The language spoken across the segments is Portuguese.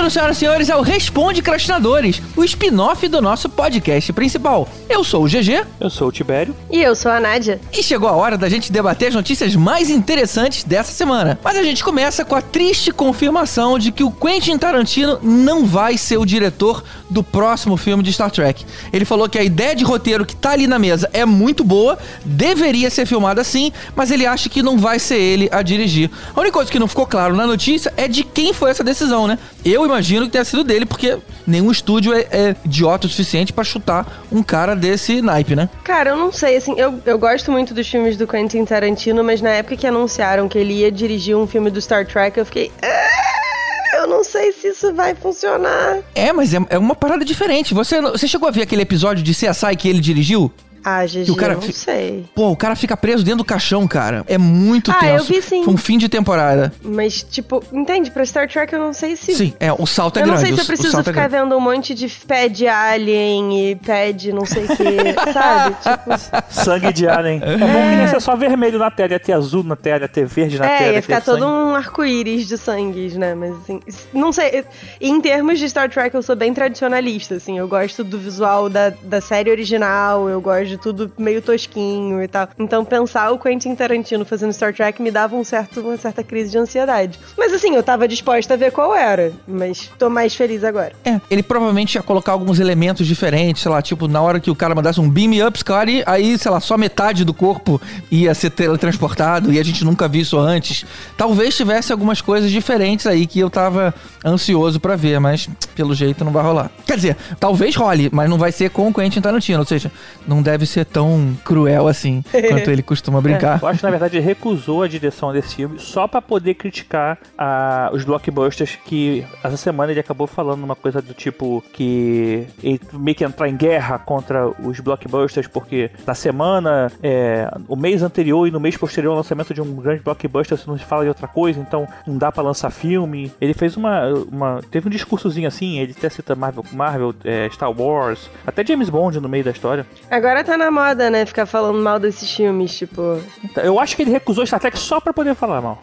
Bem-vindos, senhoras e senhores, ao Responde Crastinadores, o spin-off do nosso podcast principal. Eu sou o GG. Eu sou o Tibério. E eu sou a Nádia. E chegou a hora da gente debater as notícias mais interessantes dessa semana. Mas a gente começa com a triste confirmação de que o Quentin Tarantino não vai ser o diretor do próximo filme de Star Trek. Ele falou que a ideia de roteiro que tá ali na mesa é muito boa, deveria ser filmada assim, mas ele acha que não vai ser ele a dirigir. A única coisa que não ficou claro na notícia é de quem foi essa decisão, né? Eu imagino que tenha sido dele, porque nenhum estúdio é, é idiota o suficiente para chutar um cara desse naipe, né? Cara, eu não sei, assim, eu, eu gosto muito dos filmes do Quentin Tarantino, mas na época que anunciaram que ele ia dirigir um filme do Star Trek, eu fiquei. "Ah, Eu não sei se isso vai funcionar. É, mas é, é uma parada diferente. Você, você chegou a ver aquele episódio de CSI que ele dirigiu? Ah, GG, Que o cara eu não fi- sei. Pô, o cara fica preso dentro do caixão, cara. É muito Ah, tenso. eu vi sim. Foi um fim de temporada. Mas, tipo, entende? Pra Star Trek eu não sei se. Sim, é, o salto é eu não grande. sei se eu preciso é ficar grande. vendo um monte de pé de alien e pé de não sei o que, sabe? Tipo, Sangue de alien. É bom que ia ser só vermelho na tela, ia ter azul na tela, ia ter verde na tela. É, ia ficar todo sangue. um arco-íris de sangues, né? Mas assim, não sei. Em termos de Star Trek, eu sou bem tradicionalista, assim. Eu gosto do visual da, da série original, eu gosto de tudo meio tosquinho e tal. Então, pensar o Quentin Tarantino fazendo Star Trek me dava um certo, uma certa crise de ansiedade. Mas assim, eu tava disposta a ver qual era. Mas tô mais feliz agora. É, ele provavelmente ia colocar alguns elementos diferentes, sei lá, tipo, na hora que o cara mandasse um beam up, Scotty, aí, sei lá, só metade do corpo ia ser teletransportado e a gente nunca viu isso antes. Talvez tivesse algumas coisas diferentes aí que eu tava ansioso pra ver, mas pelo jeito não vai rolar. Quer dizer, talvez role, mas não vai ser com o Quentin Tarantino, ou seja, não deve ser tão cruel assim quanto ele costuma brincar. Eu acho que na verdade ele recusou a direção desse filme só pra poder criticar ah, os blockbusters que essa semana ele acabou falando uma coisa do tipo que ele meio que entrar em guerra contra os blockbusters porque na semana, é, o mês anterior e no mês posterior ao lançamento de um grande blockbuster se não se fala de outra coisa, então não dá pra lançar filme. Ele fez uma, uma teve um discursozinho assim, ele até cita Marvel, Marvel é, Star Wars, até James Bond no meio da história. Agora tá na moda, né? Ficar falando mal desses filmes, tipo. Então, Eu acho que ele recusou Star Trek só pra poder falar mal.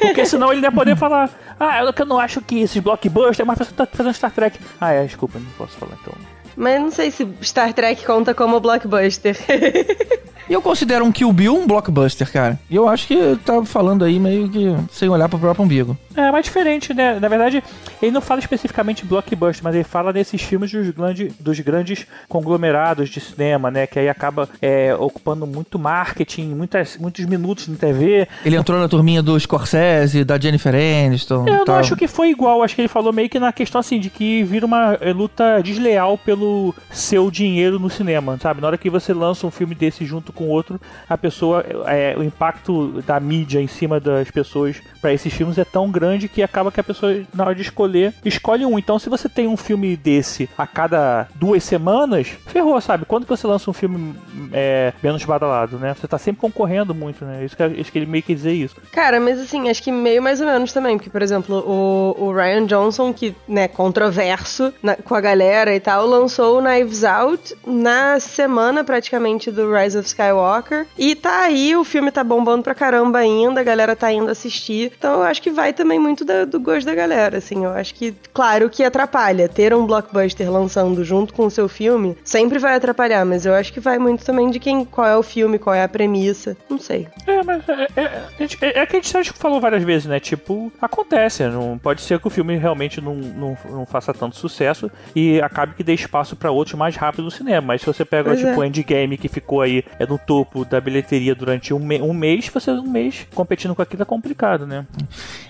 Porque senão ele não ia poder falar. Ah, eu, que eu não acho que esses blockbusters, mas você tá fazendo Star Trek. Ah, é, desculpa, não posso falar então. Mas não sei se Star Trek conta como blockbuster. E eu considero um Kill Bill um blockbuster, cara. E eu acho que tá falando aí meio que sem olhar pro próprio umbigo. É, mas diferente, né? Na verdade, ele não fala especificamente blockbuster, mas ele fala desses filmes dos, grande, dos grandes conglomerados de cinema, né? Que aí acaba é, ocupando muito marketing, muitas, muitos minutos na TV. Ele entrou na turminha do Scorsese, da Jennifer Aniston. Eu não acho que foi igual, acho que ele falou meio que na questão assim, de que vira uma eh, luta desleal pelo seu dinheiro no cinema, sabe? Na hora que você lança um filme desse junto com outro, a pessoa, é, o impacto da mídia em cima das pessoas pra esses filmes é tão grande que acaba que a pessoa, na hora de escolher, escolhe um. Então, se você tem um filme desse a cada duas semanas, ferrou, sabe? Quando que você lança um filme é, menos badalado, né? Você tá sempre concorrendo muito, né? Isso que, isso que ele meio que dizer isso. Cara, mas assim, acho que meio mais ou menos também, porque, por exemplo, o, o Ryan Johnson, que, né, controverso na- com a galera e tal, lançou o Knives Out na semana praticamente do Rise of Skywalker. E tá aí, o filme tá bombando pra caramba ainda, a galera tá indo assistir. Então eu acho que vai também muito da- do gosto da galera, assim. Eu acho que, claro que atrapalha. Ter um blockbuster lançando junto com o seu filme sempre vai atrapalhar, mas eu acho que vai muito também de quem, qual é o filme, qual é a premissa. Não sei. É, mas é, é, gente- é, é que a gente acho que falou várias vezes, né? Tipo, acontece. Não, pode ser que o filme realmente não, não, não faça tanto sucesso e acabe que dê espaço pra outros mais rápido no cinema. Mas se você pega, Pois tipo, o é. Endgame, que ficou aí é no topo da bilheteria durante um, me- um mês, você um mês competindo com aquilo é complicado, né?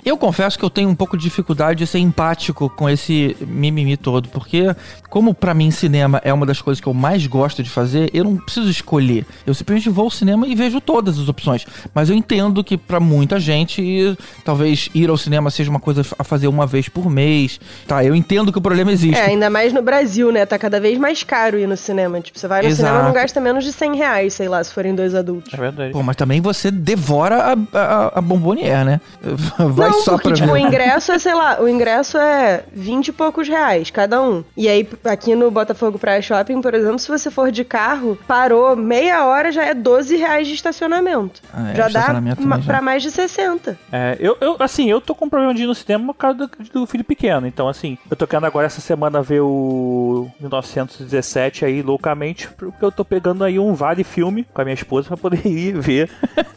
Eu confesso que eu tenho um pouco de dificuldade de ser empático com esse mimimi todo, porque como pra mim cinema é uma das coisas que eu mais gosto de fazer, eu não preciso escolher. Eu simplesmente vou ao cinema e vejo todas as opções. Mas eu entendo que pra muita gente, talvez ir ao cinema seja uma coisa a fazer uma vez por mês. Tá, eu entendo que o problema existe. É, ainda mais no Brasil, né? Tá cada vez mais caro ir no cinema. Tipo, você vai no Exato. cinema e não gasta menos de 100 reais, sei lá, se forem dois adultos. É verdade. Pô, mas também você devora a, a, a bombonier, né? Vai só porque, pra tipo, ver. o ingresso é, sei lá, o ingresso é 20 e poucos reais cada um. E aí, aqui no Botafogo Praia Shopping, por exemplo, se você for de carro, parou meia hora, já é 12 reais de estacionamento. Ah, é, já dá estacionamento ma- também já. pra mais de 60. É, eu, eu, assim, eu tô com problema de ir no cinema por causa do, do filho pequeno. Então, assim, eu tô querendo agora essa semana ver o 1917 aí loucamente, porque eu tô pegando aí um vale filme com a minha esposa pra poder ir ver.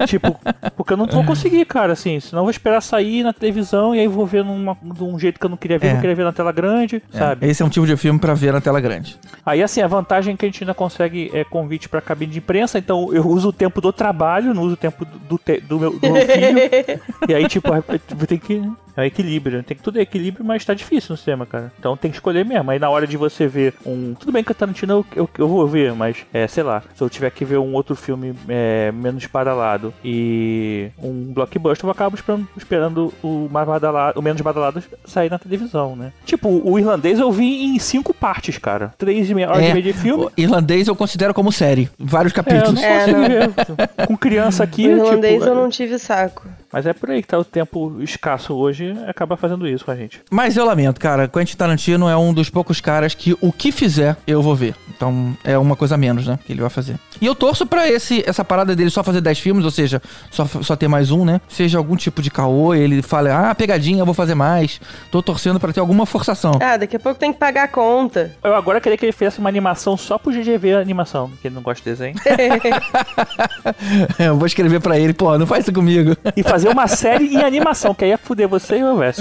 tipo, porque eu não vou conseguir, cara, assim, senão eu vou esperar sair na televisão e aí vou ver numa, de um jeito que eu não queria ver, É. eu queria ver na tela grande, É, sabe? Esse é um tipo de filme pra ver na tela grande. Aí, assim, a vantagem é que a gente ainda consegue é, convite pra cabine de imprensa, então eu uso o tempo do trabalho, não uso o tempo do, do, te- do meu, do meu filho. e aí, tipo, tem que. É um equilíbrio, tem que tudo é equilíbrio, mas tá difícil no cinema, cara. Então tem que escolher mesmo. Aí na hora de você ver um. Tudo bem que o Tarantino eu, eu, eu vou ver, mas é, sei lá, se eu tiver que ver um outro filme é, menos badalado e um blockbuster, eu acabo esperando, esperando o mais badalado, o menos badalado sair na televisão, né? Tipo, o irlandês eu vi em cinco partes, cara. Três e meia, horas É, e meia de filme. O irlandês eu considero como série. Vários É, eu capítulos. não É, não. ver. Com criança aqui, o irlandês tipo, eu não tive saco. Mas é por aí que tá o tempo escasso hoje, acaba fazendo isso com a gente. Mas eu lamento, cara. Quentin Tarantino é um dos poucos caras que o que fizer, eu vou ver. Então é uma coisa a menos, né? Que ele vai fazer. E eu torço pra esse, essa parada dele só fazer 10 filmes, ou seja, só, só ter mais um, né? Seja algum tipo de caô, ele fala, ah, pegadinha, eu vou fazer mais. Tô torcendo pra ter alguma forçação. Ah, daqui a pouco tem que pagar a conta. Eu agora queria que ele fizesse uma animação só pro GG ver a animação, que ele não gosta de desenho. eu vou escrever pra ele, pô, não faz isso comigo. e fazer uma série em animação, que aí ia fuder você e o Wes.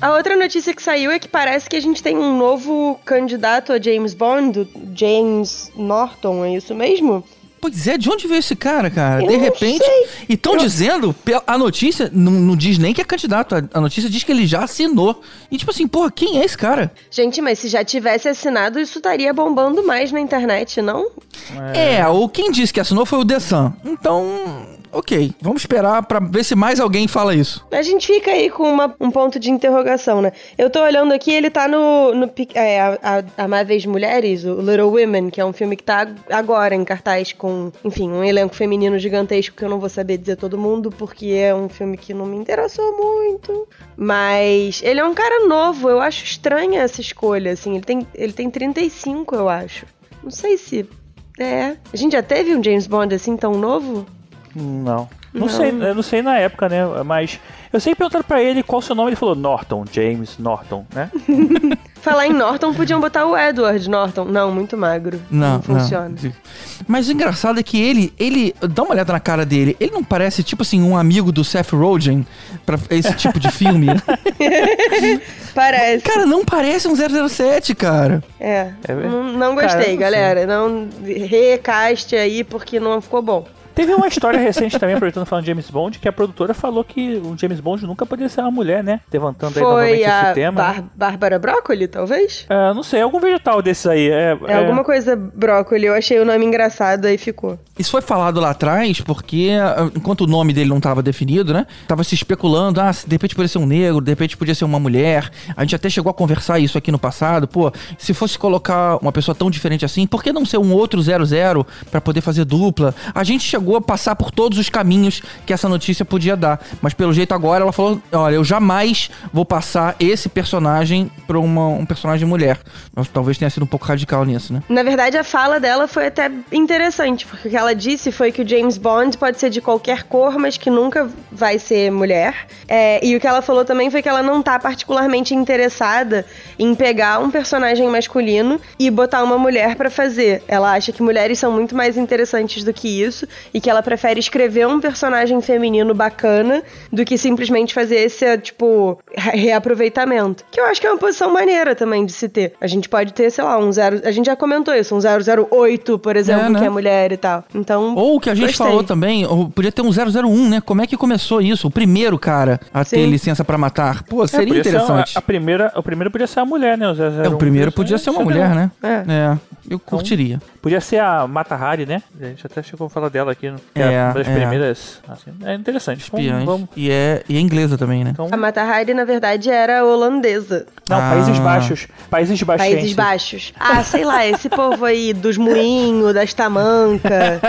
A outra notícia que saiu é que parece que a gente tem um novo candidato a James Bond, James Norton, é isso mesmo? Pois é, de onde veio esse cara, cara? Eu de não repente. sei. E estão dizendo, pe- a notícia não, não diz nem que é candidato, a, a notícia diz que ele já assinou. E tipo assim, porra, quem é esse cara? Gente, mas se já tivesse assinado, isso estaria bombando mais na internet, não? É, ou quem disse que assinou foi o The Sun. Então, ok, vamos esperar pra ver se mais alguém fala isso. A gente fica aí com uma- um ponto de interrogação, né? Eu tô olhando aqui, ele tá no, no é, a, a- Amáveis Mulheres, o Little Women, que é um filme que tá agora em cartaz com, enfim, um elenco feminino gigantesco que eu não vou saber dizer todo mundo, porque é um filme que não me interessou muito. Mas ele é um cara novo, eu acho estranha essa escolha, assim. Ele tem, ele tem 35, eu acho. Não sei se. É. A gente já teve um James Bond assim tão novo? Não. Não, Não. sei, eu não sei na época, né? Mas eu sempre perguntando pra ele qual o seu nome, ele falou Norton, James Norton, né? Falar em Norton, podiam botar o Edward Norton. Não, muito magro. Não, Não, funciona. não. Mas o engraçado é que ele, ele, dá uma olhada na cara dele, ele não parece tipo assim um amigo do Seth Rogen pra esse tipo de filme. Parece. cara, não parece um 007, cara. É. É não, não Cara, gostei, não galera. Não recaste aí porque não ficou bom. Teve uma história recente também, aproveitando falando de James Bond, que a produtora falou que o James Bond nunca poderia ser uma mulher, né? Levantando aí novamente Foi a esse tema. né? Bar- Bárbara Brócoli, talvez? É, não sei, algum vegetal desses aí. É, É, alguma coisa brócoli. Eu achei o nome engraçado aí ficou. Isso foi falado lá atrás porque, ah, enquanto o nome dele não estava definido, né? Tava se especulando, ah, se de repente podia ser um negro, de repente podia ser uma mulher. A gente até chegou a conversar isso aqui no passado. Pô, se fosse colocar uma pessoa tão diferente assim, por que não ser um outro 00 pra poder fazer dupla? A gente chegou a passar por todos os caminhos que essa notícia podia dar. Mas pelo jeito agora ela falou, olha, eu jamais vou passar esse personagem pra uma, um personagem mulher. Talvez tenha sido um pouco radical nisso, né? Na verdade, a fala dela foi até interessante, porque o que ela disse foi que o James Bond pode ser de qualquer cor, mas que nunca vai ser mulher. É, e o que ela falou também foi que ela não tá particularmente interessada em pegar um personagem masculino e botar uma mulher pra fazer. Ela acha que mulheres são muito mais interessantes do que isso e que ela prefere escrever um personagem feminino bacana do que simplesmente fazer esse, tipo, re- reaproveitamento. Que eu acho que é uma posição maneira também de se ter. A gente pode ter, sei lá, um zero. A gente já comentou isso, um 008, por exemplo, É, né? que é mulher e tal. Então. Ou o que a gente gostei. falou também, ou podia ter um 001, né? Como é que começou isso? O primeiro cara a ter Sim. licença pra matar. Pô, É, seria podia ser interessante. a, a primeira, o primeiro podia ser a mulher, né? O 001 É, o primeiro podia ser uma mulher, né? É. É, eu curtiria. Podia ser a Mata Hari, né? A gente até chegou a falar dela aqui. Que é, uma das é. primeiras. Assim, é interessante. Vamos, vamos. E, é, e é inglesa também, né? Então... A Mata Hari, na verdade, era holandesa. Não, ah. Países Baixos. Países Baixos. Países Baixos. Ah, sei lá, esse povo aí dos moinhos, das tamanca,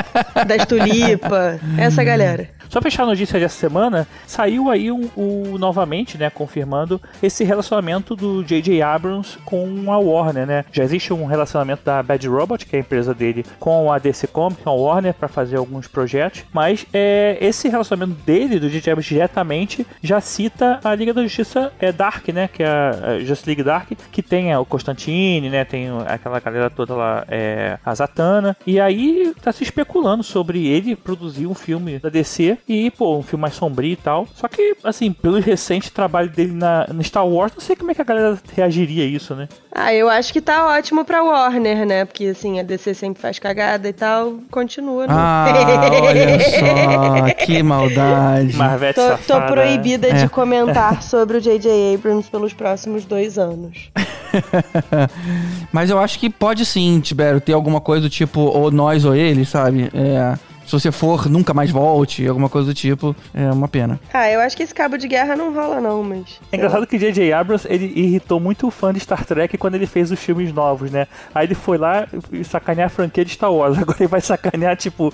das tulipa, essa galera. Só fechar a notícia dessa semana, saiu aí o um, um, novamente, né, confirmando esse relacionamento do J.J. Abrams com a Warner, né? Já existe um relacionamento da Bad Robot, que é a empresa dele, com a DC Comics, com a Warner, para fazer alguns projetos, mas é, esse relacionamento dele, do J.J. Abrams, diretamente, já cita a Liga da Justiça é, Dark, né, que é a Just League Dark, que tem é, o Constantine, né, tem aquela galera toda lá, é, a Zatanna, e aí tá se especulando sobre ele produzir um filme da DC e, pô, um filme mais sombrio e tal. Só que, assim, pelo recente trabalho dele na, no Star Wars, não sei como é que a galera reagiria a isso, né? Ah, eu acho que tá ótimo pra Warner, né? Porque, assim, a DC sempre faz cagada e tal, continua, né? Ah, olha só, que maldade. Marvete tô, tô proibida é. de comentar sobre o J.J. Abrams pelos próximos dois anos. Mas eu acho que pode sim, Tibério, ter alguma coisa do tipo, ou nós ou ele, sabe? É se você for, nunca mais volte, alguma coisa do tipo, é uma pena. Ah, eu acho que esse cabo de guerra não rola não, mas... É engraçado que J.J. Abrams, ele irritou muito o fã de Star Trek quando ele fez os filmes novos, né? Aí ele foi lá sacanear a franquia de Star Wars, agora ele vai sacanear, tipo...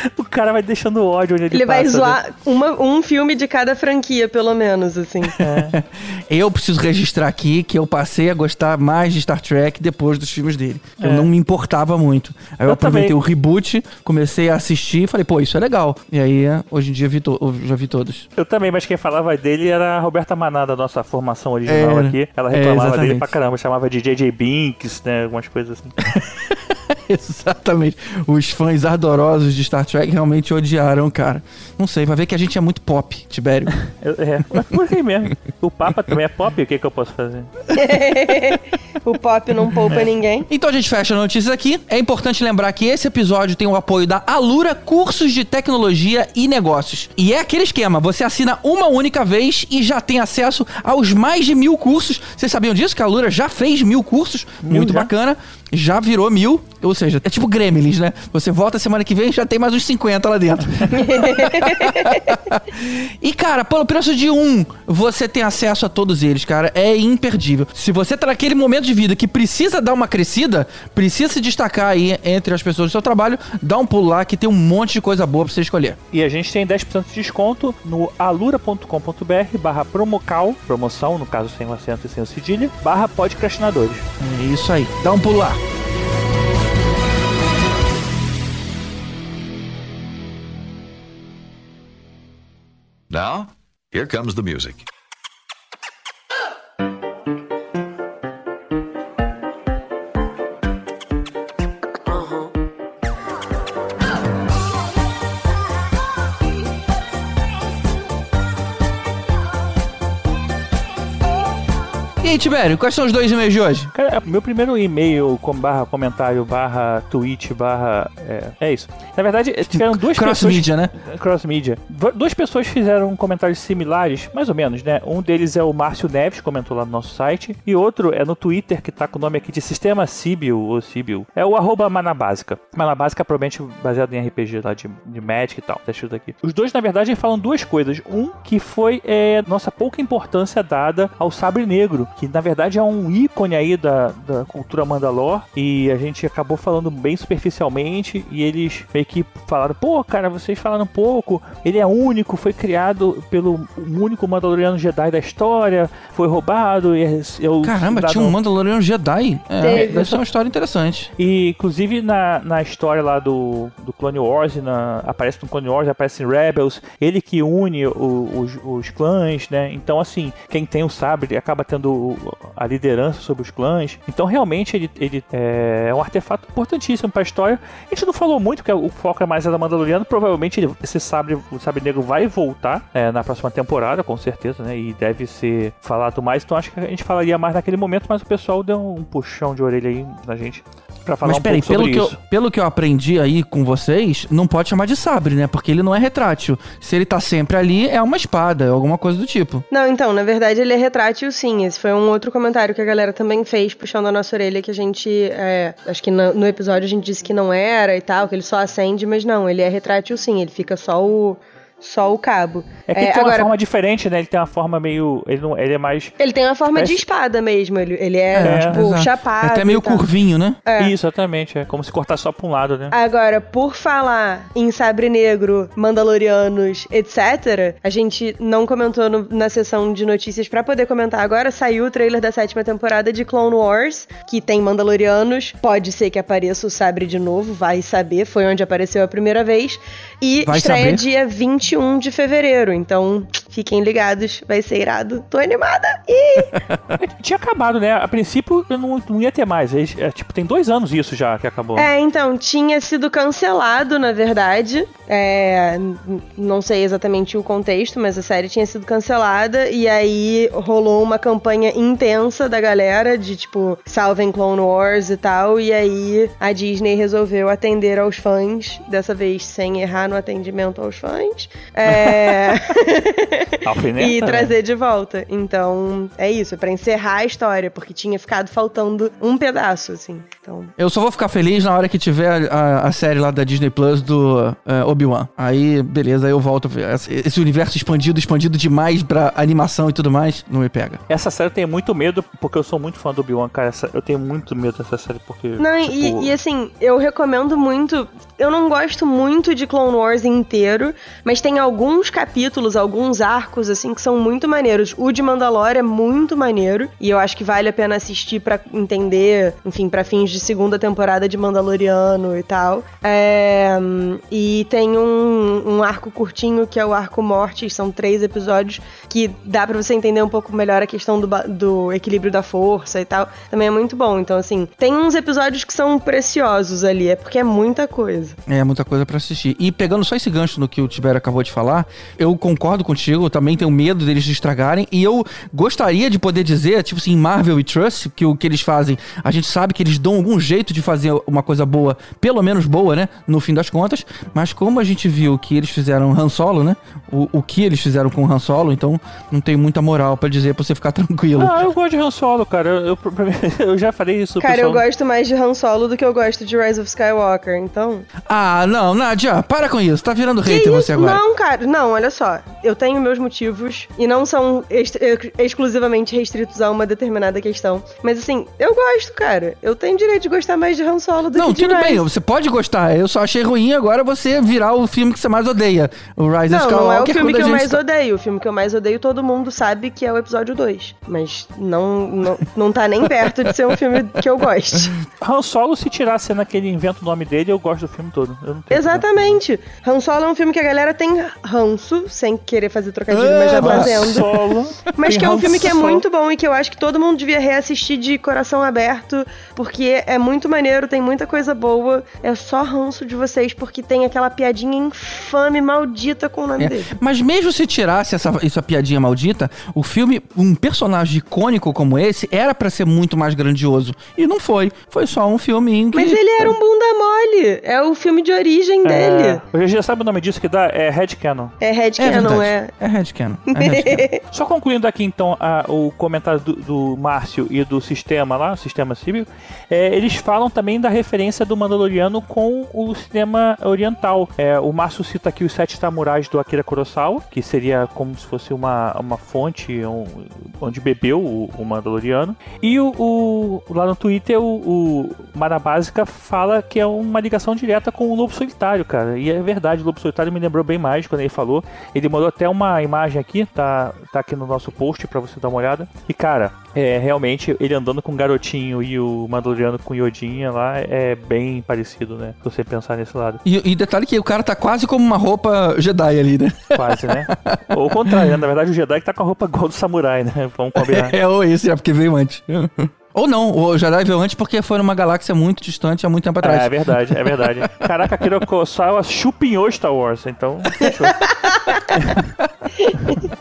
o cara vai deixando ódio onde ele, ele passa. Ele vai zoar né? uma, um filme de cada franquia, pelo menos, assim. É. eu preciso registrar aqui que eu passei a gostar mais de Star Trek depois dos filmes dele. É. Eu não me importava muito. Aí eu, eu aproveitei também. o reboot, comecei a assistir e falei, pô, isso é legal. E aí, hoje em dia, vi já vi todos. Eu também, mas quem falava dele era a Roberta Maná, da nossa formação original é. aqui. Ela reclamava é, dele pra caramba, chamava de JJ Binks, né? Algumas coisas assim. Exatamente. Os fãs ardorosos de Star Trek realmente odiaram, cara. Não sei, vai ver que a gente é muito pop, Tibério. é, mas por aí mesmo. O Papa também é pop, o que, que eu posso fazer? o pop não poupa é. ninguém. Então a gente fecha a notícia aqui. É importante lembrar que esse episódio tem o apoio da Alura Cursos de Tecnologia e Negócios. E é aquele esquema: você assina uma única vez e já tem acesso aos mais de mil cursos. Vocês sabiam disso? Que a Alura já fez mil cursos. Mil muito já? bacana já virou mil, ou seja, é tipo Gremlins, né? Você volta semana que vem e já tem mais uns 50 lá dentro. e, cara, pelo preço de um, você tem acesso a todos eles, cara. É imperdível. Se você tá naquele momento de vida que precisa dar uma crescida, precisa se destacar aí entre as pessoas do seu trabalho, dá um pulo lá que tem um monte de coisa boa pra você escolher. E a gente tem 10% de desconto no alura.com.br barra promocal, promoção, no caso sem o acento e sem o cedilha, barra podcastinadores. É isso aí. Dá um pulo lá. Now, here comes the music. Aí, Tibério, quais são os dois e-mails de hoje? Cara, meu primeiro e-mail com barra comentário, barra tweet, barra. É, é isso. Na verdade, tiveram duas Cross pessoas. Cross-mídia, né? Cross-mídia. Duas pessoas fizeram comentários similares, mais ou menos, né? Um deles é o Márcio Neves, comentou lá no nosso site. E outro é no Twitter, que tá com o nome aqui de Sistema Sibyl, ou Sibyl. É o arroba Manabásica. Manabásica, provavelmente baseado em RPG lá de, de Magic e tal. Tá escrito aqui. Os dois, na verdade, falam duas coisas. Um, que foi é, nossa pouca importância dada ao Sabre Negro que na verdade é um ícone aí da, da cultura Mandalor e a gente acabou falando bem superficialmente e eles meio que falaram, pô, cara, vocês falaram pouco, ele é único, foi criado pelo único Mandaloriano Jedi da história, foi roubado e é, é Caramba, tinha um Mandaloriano Jedi? É, deve ser uma história interessante. E inclusive na, na história lá do, do Clone Wars, na, aparece no Clone Wars, aparece em Rebels, ele que une o, os, os clãs, né? Então assim, quem tem o sabre acaba tendo a liderança sobre os clãs. Então, realmente, ele, ele é, é um artefato importantíssimo para a história. A gente não falou muito, que o foco é mais da Mandaloriano. Provavelmente, ele, esse sabre, o sabre negro vai voltar é, na próxima temporada, com certeza, né? E deve ser falado mais. Então, acho que a gente falaria mais naquele momento, mas o pessoal deu um puxão de orelha aí na gente. Pra falar Mas um peraí, pouco sobre pelo que, isso. eu, pelo que eu aprendi aí com vocês, não pode chamar de sabre, né? Porque ele não é retrátil. Se ele tá sempre ali, é uma espada, é alguma coisa do tipo. Não, então, na verdade ele é retrátil sim. Esse foi um outro comentário que a galera também fez, puxando a nossa orelha, que a gente. é, acho que no, no episódio a gente disse que não era e tal, que ele só acende, mas não, ele é retrátil sim, ele fica só o. Só o cabo. É que ele tem uma forma diferente, né? Ele tem uma forma meio. Ele, não, ele é mais. Ele tem uma forma Parece- de espada mesmo. Ele, ele é, É, tipo, exato. chapado. É até meio curvinho, né? É. Isso, exatamente. É como se cortar só pra um lado, né? Agora, por falar em Sabre Negro, Mandalorianos, etc., a gente não comentou no- na sessão de notícias pra poder comentar agora. Saiu o trailer da sétima temporada de Clone Wars, que tem Mandalorianos. Pode ser que apareça o Sabre de novo, vai saber. Foi onde apareceu a primeira vez. E Vai estreia saber. dia 21 de fevereiro. Então, fiquem ligados, vai ser irado. Tô animada! Ih! Tinha acabado, né? A princípio eu não, não ia ter mais. Eles- é, tipo, tem dois anos isso já que acabou. É, então, tinha sido cancelado, na verdade. É, não sei exatamente o contexto, mas a série tinha sido cancelada. E aí rolou uma campanha intensa da galera de tipo, salvem Clone Wars e tal. E aí a Disney resolveu atender aos fãs, dessa vez sem errar no atendimento aos fãs. É. Alfineta, e trazer de volta. Então, é isso, é pra encerrar a história, porque tinha ficado faltando um pedaço, assim. Então, Eu só vou ficar feliz na hora que tiver a, a série lá da Disney Plus do eh, Obi-Wan. Aí, beleza, aí eu volto. Esse, universo expandido, expandido demais pra animação e tudo mais, não me pega. Essa série eu tenho muito medo, porque eu sou muito fã do Obi-Wan, cara. Essa- eu tenho muito medo dessa série, porque. Não, e- tipo, e, assim, eu recomendo muito. Eu não gosto muito de Clone Wars inteiro, mas tem alguns capítulos, alguns arcos, assim, que são muito maneiros. O de Mandalore é muito maneiro, e eu acho que vale a pena assistir pra entender, enfim, pra fins de segunda temporada de Mandaloriano e tal. É, e tem um, um arco curtinho que é o arco Mortis, são três episódios que dá pra você entender um pouco melhor a questão do, do equilíbrio da força e tal. Também é muito bom. Então, assim, tem uns episódios que são preciosos ali, é porque é muita coisa. É, muita coisa pra assistir. E pegando só esse gancho no que o Tibério acabou de falar, eu concordo contigo, eu também tenho medo deles estragarem. E eu gostaria de poder dizer, tipo assim, Marvel e Trust, que o que eles fazem, a gente sabe que eles dão algum jeito de fazer uma coisa boa, pelo menos boa, né? No fim das contas. Mas como a gente viu que eles fizeram Han Solo, né? O, o que eles fizeram com Han Solo, então não tem muita moral pra dizer pra você ficar tranquilo. Ah, eu gosto de Han Solo, cara. Eu, eu, eu já falei isso. Cara, pessoal. eu gosto mais de Han Solo do que eu gosto de Rise of Skywalker, então. Ah, não, Nadia, para com isso. Tá virando Que hater isso? você agora. Não, cara, não, olha só. Eu tenho meus motivos e não são ex- ex- exclusivamente restritos a uma determinada questão. Mas assim, eu gosto, cara. Eu tenho direito de gostar mais de Han Solo do Não, que de tudo Rise. bem, você pode gostar. Eu só achei ruim agora você virar o filme que você mais odeia. O Rise of Não, Skywalker. não é o filme que eu mais tá- odeio. O filme que eu mais odeio, todo mundo sabe que é o episódio 2. Mas não, não, não tá nem perto de ser um filme que eu goste. Han Solo, se tirar a cena que ele inventa o nome dele, eu gosto do filme todo. Eu não tenho Exatamente. Han Solo é um filme que a galera tem ranço, sem querer fazer trocadilho, mas já Ah, fazendo. Solo. Mas tem que é um filme que é muito bom e que eu acho que todo mundo devia reassistir de coração aberto, porque é muito maneiro, tem muita coisa boa. É só ranço de vocês, porque tem aquela piadinha infame, maldita com o nome É, dele. Mas mesmo se tirasse essa, essa piadinha maldita, o filme, um personagem icônico como esse, era pra ser muito mais grandioso. E não foi. Foi só um filminho que... Mas ele era um bunda mole. É o filme de origem dele. É, hoje já sabe o nome disso que dá? É Headcanon. É Red É é. É headcanon. É headcanon. Só concluindo aqui então a- o comentário do, do Márcio e do sistema lá, o sistema civil, é, eles falam também da referência do Mandaloriano com o cinema oriental. É, o Márcio cita aqui os Sete Samurais do Akira Kurosawa, que seria como se fosse uma, uma fonte um- onde bebeu o, o Mandaloriano. E o, o- lá no Twitter o, o Marabásica fala que é uma ligação direta com o Lobo Solitário, cara. E é verdade, o Lobo Solitário me lembrou bem mais quando ele falou. Ele mandou até uma imagem aqui, tá, tá aqui no nosso post pra você dar uma olhada. E cara, é realmente ele andando com o garotinho e o Mandaloriano com o Yodinha lá é bem parecido, né? Se você pensar nesse lado. E, e detalhe que o cara tá quase como uma roupa Jedi ali, né? Quase, né? Ou o contrário, né? Na verdade o Jedi que tá com a roupa igual do samurai, né? Vamos combinar. É, ou esse, é porque veio antes. Ou não, o Jedi veio antes porque foi numa galáxia muito distante há muito tempo atrás. É, é verdade, é verdade. Caraca, Akira Kurosawa chupinhou Star Wars, então fechou.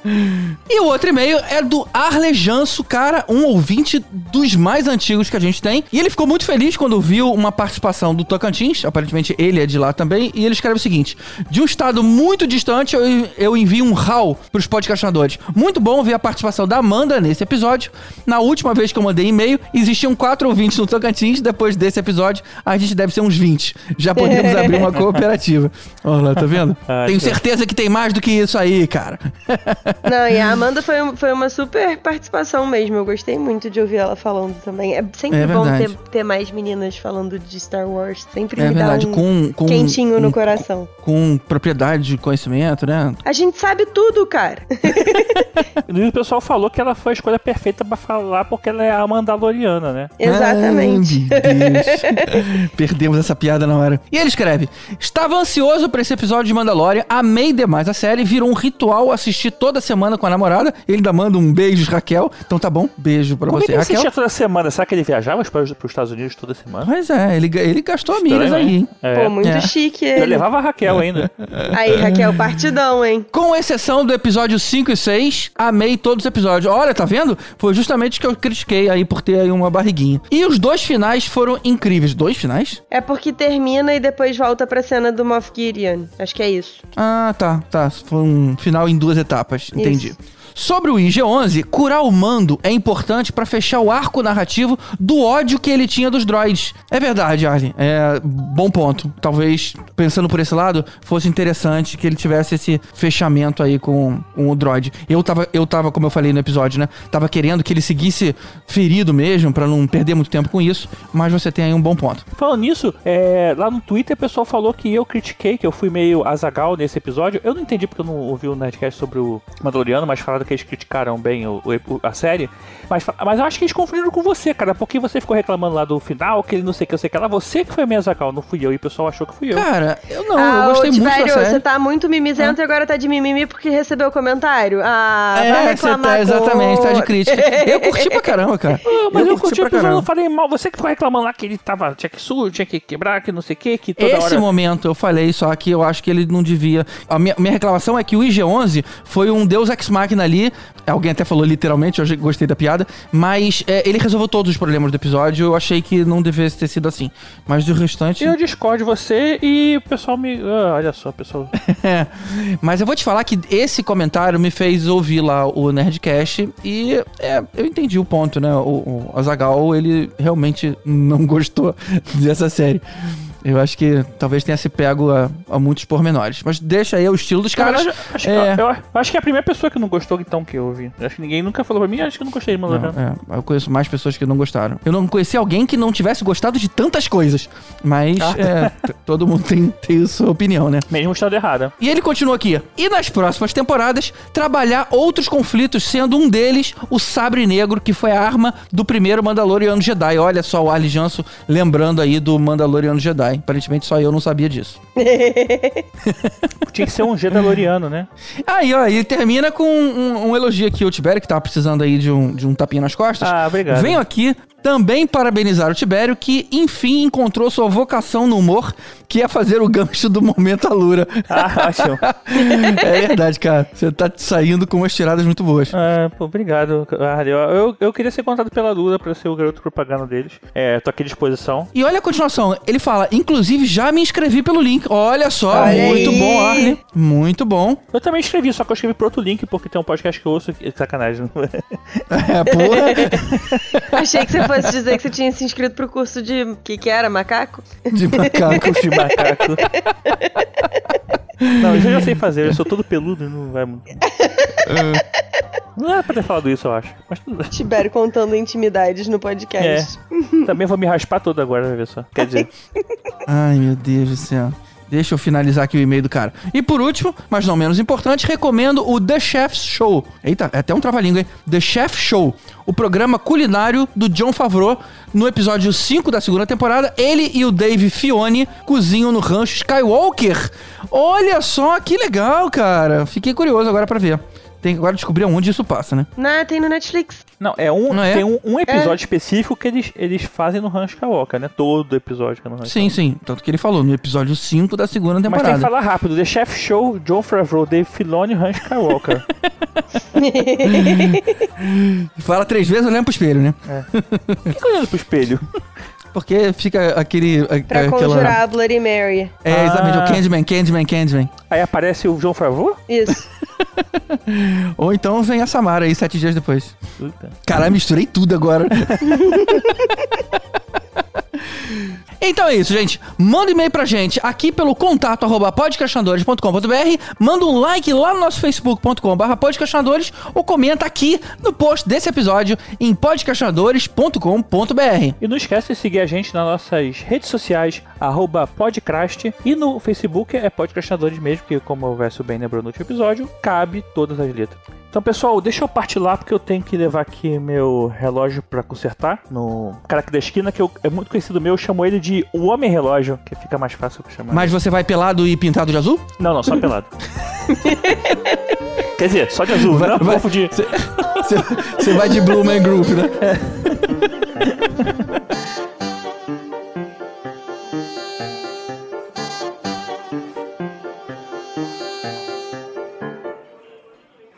E o outro e-mail é do Arlejanso, cara, um ouvinte dos mais antigos que a gente tem. E ele ficou muito feliz quando viu uma participação do Tocantins, aparentemente ele é de lá também, e ele escreve o seguinte: De um estado muito distante, eu, eu envio um RAW pros podcastinadores. Muito bom ver a participação da Amanda nesse episódio. Na última vez que eu mandei e-mail, existiam quatro ouvintes no Tocantins. Depois desse episódio, a gente deve ser uns 20. Já podemos abrir uma cooperativa. Olha lá, tá vendo? Tenho certeza que tem mais do que isso aí, cara. Não, e a Amanda foi, foi uma super participação mesmo. Eu gostei muito de ouvir ela falando também. É sempre É bom ter, ter mais meninas falando de Star Wars. Sempre É me verdade, dá um com, com quentinho no um- coração. com propriedade de conhecimento, né? A gente sabe tudo, cara. E o pessoal falou que ela foi a escolha perfeita pra falar porque ela é a Mandaloriana, né? Exatamente. Ai. Perdemos essa piada na hora. E ele escreve: Estava ansioso pra esse episódio de Mandalorian, amei demais a série, virou um ritual assistir toda semana com a namorada. Ele ainda manda um beijo, Raquel. Então tá bom, beijo pra Como é você, que ele Raquel. assistia toda semana? Será que ele viajava para os Estados Unidos toda semana? Pois é, ele, ele gastou Estranho, milhas aí, hein? É. Pô, muito É. chique Eu ele. levava a Raquel ainda. Aí, Raquel, partidão, hein? Com exceção do episódio 5 e 6, amei todos os episódios. Olha, tá vendo? Foi justamente que eu critiquei aí por ter aí uma barriguinha. E os dois finais foram incríveis. Dois finais? É porque termina e depois volta pra cena do Moff Gideon. Acho que é isso. Ah, tá, tá. Foi um final em duas etapas. Entendi. Isso. Sobre o IG-11, curar o mando é importante pra fechar o arco narrativo do ódio que ele tinha dos droids. É verdade, Arlen. É bom ponto. Talvez, pensando por esse lado, fosse interessante que ele tivesse esse fechamento aí com, com o droid. Eu tava, eu tava, como eu falei no episódio, né? Tava querendo que ele seguisse ferido mesmo, pra não perder muito tempo com isso. Mas você tem aí um bom ponto. Falando nisso, é, lá no Twitter o pessoal falou que eu critiquei, que eu fui meio azagal nesse episódio. Eu não entendi porque eu não ouvi o Nerdcast sobre o Mandaloriano, mas falaram que eles criticaram bem o, o- a série. Mas, mas eu acho que eles confundiram com você, cara, porque você ficou reclamando lá do final, que ele não sei o que, eu sei o que lá. Você que foi meio azagal, não fui eu, e o pessoal achou que fui eu. Cara, eu não, ah, eu gostei muito da série. você tá muito mimizento e agora tá de mimimi porque recebeu comentário. Ah, vai É, você reclamar tá, exatamente, tá de crítica. Eu curti pra caramba, cara. Ah, mas eu, curti o pra eu falei mal. Você que ficou reclamando lá que ele tava, tinha que sur, tinha que quebrar, que não sei o que, que toda Esse hora... momento eu falei, só que eu acho que ele não devia. A minha, minha reclamação é que o IG-11 foi um Deus Ex Machina ali. Alguém até falou literalmente, eu gostei da piada. Mas é, ele resolveu todos os problemas do episódio. Eu achei que não devesse ter sido assim. Mas do restante. Eu discordo de você e o pessoal me... Ah, olha só, pessoal... É. Mas eu vou te falar que esse comentário me fez ouvir lá o Nerdcast e é, eu entendi o ponto, né? O, o Azagal, ele realmente não gostou dessa série. Eu acho que talvez tenha se pego a, a muitos pormenores. Mas deixa aí o estilo dos caras. verdade, acho, é. eu, eu acho que é a primeira pessoa que não gostou, então, que eu ouvi. Acho que ninguém nunca falou pra mim, acho que eu não gostei de Mandaloriano. é, eu conheço mais pessoas que não gostaram. Eu não conheci alguém que não tivesse gostado de tantas coisas. Mas Ah. é, todo mundo tem, tem sua opinião, né? Mesmo estado errado. E ele continua aqui. E nas próximas temporadas, trabalhar outros conflitos, sendo um deles o Sabre Negro, que foi a arma do primeiro Mandaloriano Jedi. Olha só o Ali Janso lembrando aí do Mandaloriano Jedi. Aparentemente só eu não sabia disso. Tinha que ser um Jedaloriano, né? Aí, ó, ele termina com um, um elogio aqui ao Tibério, que tava precisando aí de um, de um tapinha nas costas. Ah, obrigado. Venho aqui também parabenizar o Tibério, que enfim encontrou sua vocação no humor, que é fazer o gancho do momento Alura. Ah, ótimo. é verdade, cara. Você tá saindo com umas tiradas muito boas. Ah, pô, obrigado, Harley. Eu, eu, eu queria ser contratado pela Lula pra ser o garoto propaganda deles. É, tô aqui à disposição. E olha a continuação. Ele fala, inclusive já me inscrevi pelo link. Olha só, Olha muito aí. bom, Arlen. Muito bom. Eu também escrevi, só que eu escrevi pro outro link, porque tem um podcast que eu ouço. que- Sacanagem. É, porra. Achei que você fosse dizer que você tinha se inscrito pro curso de... O que que era? Macaco? De macaco. de macaco. Não, isso eu já sei fazer, eu sou todo peludo e não vai muito. Não era pra ter falado isso, eu acho. Mas tudo bem. Tibério contando intimidades no podcast. Também vou me raspar todo agora, vai ver só. Quer dizer, Ai, meu Deus do céu. Deixa eu finalizar aqui o e-mail do cara. E por último, mas não menos importante, recomendo o The Chef's Show. Eita, é até um trava-língua, hein? The Chef Show, o programa culinário do John Favreau. No episódio 5 da segunda temporada, ele e o Dave Fione cozinham no rancho Skywalker. Olha só que legal, cara. Fiquei curioso agora pra ver. Tem que agora descobrir onde isso passa, né? Não, tem no Netflix. Não, é um, Não é? tem um, um episódio específico que eles, eles fazem no Ranch Skywalker, né? Todo episódio que é no Ranch Sim, sim. Tanto que ele falou no episódio 5 da segunda Mas tem que temporada. falar rápido. The Chef Show, John Favreau, Dave Filoni, Ranch Skywalker. Fala três vezes olhando pro espelho, né? Por que olhando pro espelho? Porque fica aquele. a- Pra aquela... conjurar a Bloody Mary. É, exatamente. Ah. O Candyman, Candyman, Candyman. Aí aparece o John Favreau? Isso. Ou então vem a Samara aí sete dias depois. Puta. Caralho, misturei tudo agora. Então é isso, gente. Manda um e-mail pra gente aqui pelo contato arroba. Manda um like lá no nosso facebook.com.br podcastinadores ou comenta aqui no post desse episódio em podcastinadores.com.br. E não esquece de seguir a gente nas nossas redes sociais, arroba podcast. E no Facebook é Podcastinadores mesmo, que como o Verso bem lembrou no último episódio, cabe todas as letras. Então, pessoal, deixa eu partir lá porque eu tenho que levar aqui meu relógio pra consertar. No cara aqui da esquina, que eu- é muito conhecido meu, eu chamo ele de o Homem Relógio, que fica mais fácil pra chamar. Mas você vai pelado e pintado de azul? Não, não, só pelado. Quer dizer, só de azul, Vai- não vai- confundir. Você vai de Blue Man Group, né?